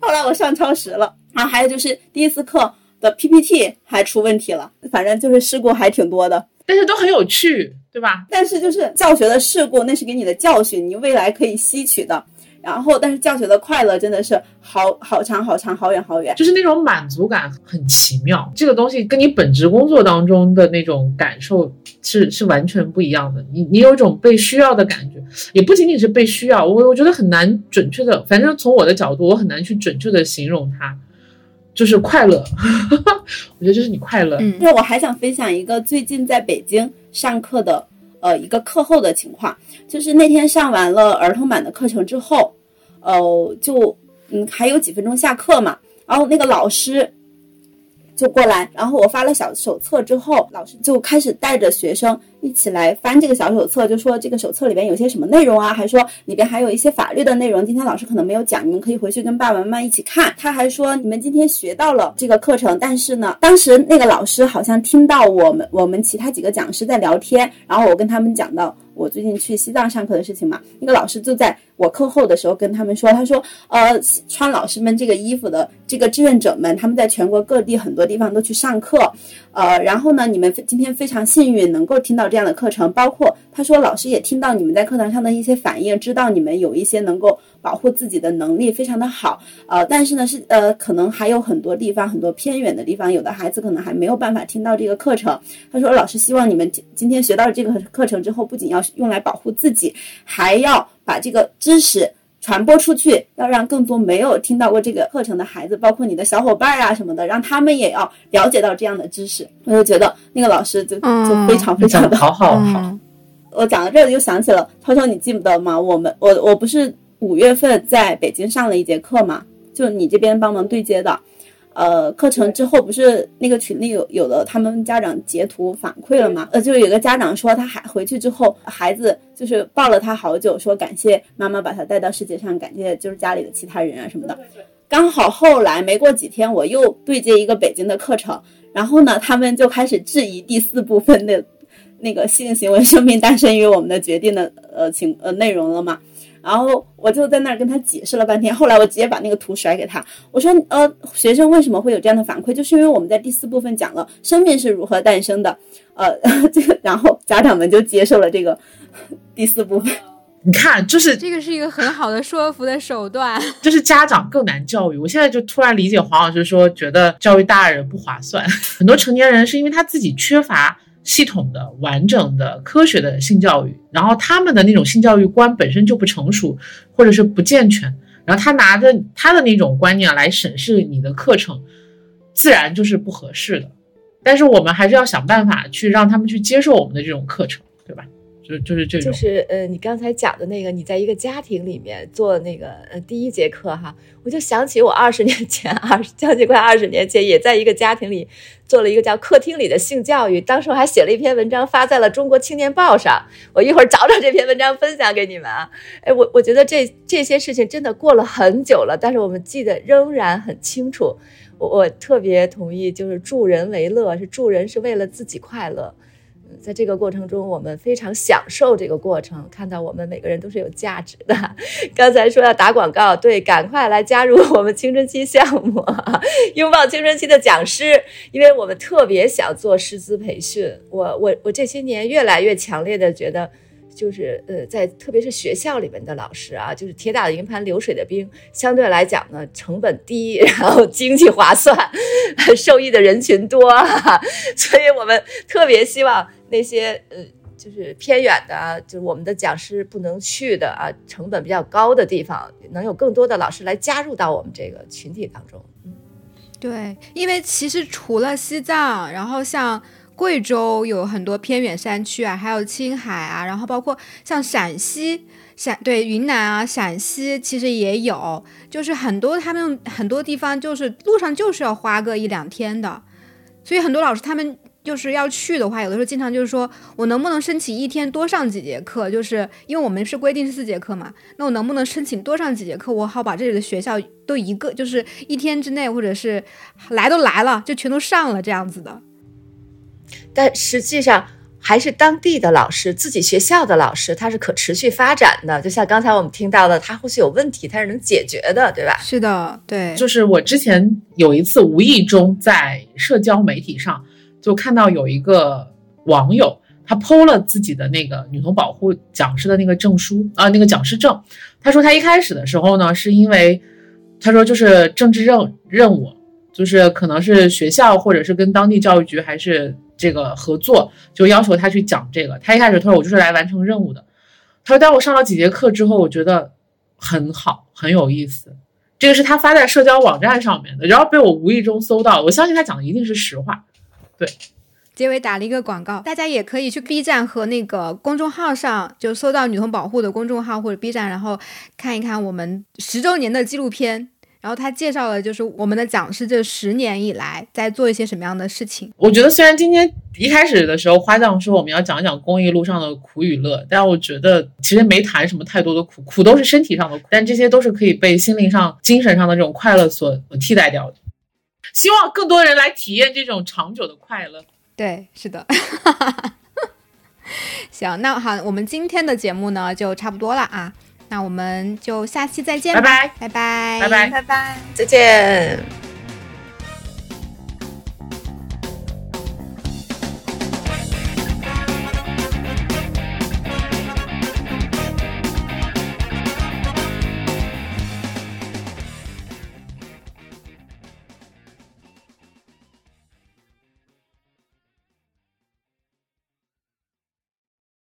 后来我上超时了。然后还有就是第一次课的 PPT 还出问题了，反正就是事故还挺多的，但是都很有趣，对吧？但是就是教学的事故，那是给你的教训，你未来可以吸取的。然后，但是教学的快乐真的是好好长好长好远好远，就是那种满足感很奇妙。这个东西跟你本职工作当中的那种感受是是完全不一样的。你你有一种被需要的感觉，也不仅仅是被需要。我我觉得很难准确的，反正从我的角度，我很难去准确的形容它。就是快乐。我觉得就是你快乐。嗯，那我还想分享一个最近在北京上课的呃一个课后的情况，就是那天上完了儿童版的课程之后，呃，就嗯还有几分钟下课嘛，然后那个老师。就过来，然后我发了小手册之后，老师就开始带着学生一起来翻这个小手册，就说这个手册里边有些什么内容啊，还说里边还有一些法律的内容，今天老师可能没有讲，你们可以回去跟爸爸妈妈一起看。他还说你们今天学到了这个课程，但是呢，当时那个老师好像听到我们我们其他几个讲师在聊天，然后我跟他们讲到我最近去西藏上课的事情嘛，那个老师就在我课后的时候跟他们说，他说呃，穿老师们这个衣服的这个志愿者们，他们在全国各地很多地方都去上课，呃，然后呢，你们今天非常幸运能够听到这样的课程，包括他说老师也听到你们在课堂上的一些反应，知道你们有一些能够保护自己的能力非常的好，呃，但是呢是呃可能还有很多地方很多偏远的地方，有的孩子可能还没有办法听到这个课程。他说老师希望你们今天学到这个课程之后，不仅要用来保护自己，还要把这个知识。传播出去，要让更多没有听到过这个课程的孩子，包括你的小伙伴啊什么的，让他们也要了解到这样的知识。我就觉得那个老师就就非常非常的好好好。嗯我讲到这里就想起了涛涛，你记不得吗？我们我我不是五月份在北京上了一节课嘛，就你这边帮忙对接的。呃，课程之后不是那个群里有有的他们家长截图反馈了嘛？呃，就有个家长说他还回去之后，孩子就是抱了他好久，说感谢妈妈把他带到世界上，感谢就是家里的其他人啊什么的。刚好后来没过几天，我又对接一个北京的课程，然后呢，他们就开始质疑第四部分的那个性行为生命诞生于我们的决定的呃情呃内容了嘛。然后我就在那儿跟他解释了半天，后来我直接把那个图甩给他，我说呃，学生为什么会有这样的反馈，就是因为我们在第四部分讲了生命是如何诞生的，呃，这个然后家长们就接受了这个第四部分。你看，就是这个是一个很好的说服的手段。就是家长更难教育。我现在就突然理解黄老师说，觉得教育大人不划算。很多成年人是因为他自己缺乏系统的、完整的、科学的性教育，然后他们的那种性教育观本身就不成熟，或者是不健全，然后他拿着他的那种观念来审视你的课程，自然就是不合适的。但是我们还是要想办法去让他们去接受我们的这种课程，就就是这，就是呃，你刚才讲的那个，你在一个家庭里面做那个呃第一节课哈，我就想起我二十年前，二十将近快二十年前，也在一个家庭里做了一个叫客厅里的性教育，当时我还写了一篇文章发在了中国青年报上，我一会儿找找这篇文章分享给你们啊。哎，我我觉得这这些事情真的过了很久了，但是我们记得仍然很清楚。我我特别同意，就是助人为乐，是助人是为了自己快乐。在这个过程中，我们非常享受这个过程，看到我们每个人都是有价值的。刚才说要打广告，对，赶快来加入我们青春期项目，拥抱青春期的讲师，因为我们特别想做师资培训。我我我这些年越来越强烈的觉得。就是呃，在特别是学校里面的老师啊，就是铁打的营盘流水的兵，相对来讲呢，成本低，然后经济划算，受益的人群多，所以我们特别希望那些呃，就是偏远的，就是我们的讲师不能去的啊，成本比较高的地方，能有更多的老师来加入到我们这个群体当中。嗯，对，因为其实除了西藏，然后像。贵州有很多偏远山区啊，还有青海啊，然后包括像陕西、陕对云南啊、陕西，其实也有，就是很多他们很多地方就是路上就是要花个一两天的，所以很多老师他们就是要去的话，有的时候经常就是说我能不能申请一天多上几节课，就是因为我们是规定是四节课嘛，那我能不能申请多上几节课，我好把这里的学校都一个就是一天之内或者是来都来了就全都上了这样子的。但实际上，还是当地的老师，自己学校的老师，他是可持续发展的。就像刚才我们听到的，他或许有问题，他是能解决的，对吧？是的，对。就是我之前有一次无意中在社交媒体上就看到有一个网友，他 PO 了自己的那个女童保护讲师的那个证书啊，那个讲师证。他说他一开始的时候呢，是因为他说就是政治任任务，就是可能是学校或者是跟当地教育局还是。这个合作就要求他去讲这个。他一开始他说我就是来完成任务的。他说，当我上了几节课之后，我觉得很好，很有意思。这个是他发在社交网站上面的，然后被我无意中搜到，我相信他讲的一定是实话。对，结尾打了一个广告，大家也可以去 B 站和那个公众号上就搜到女童保护的公众号或者 B 站，然后看一看我们十周年的纪录片。然后他介绍了，就是我们的讲师这十年以来在做一些什么样的事情。我觉得虽然今天一开始的时候花匠说我们要讲一讲公益路上的苦与乐，但我觉得其实没谈什么太多的苦，苦都是身体上的苦，但这些都是可以被心灵上、精神上的这种快乐所替代掉的。希望更多人来体验这种长久的快乐。对，是的。行，那好，我们今天的节目呢就差不多了啊。那我们就下期再见，拜拜，拜拜，拜拜，拜拜，再见。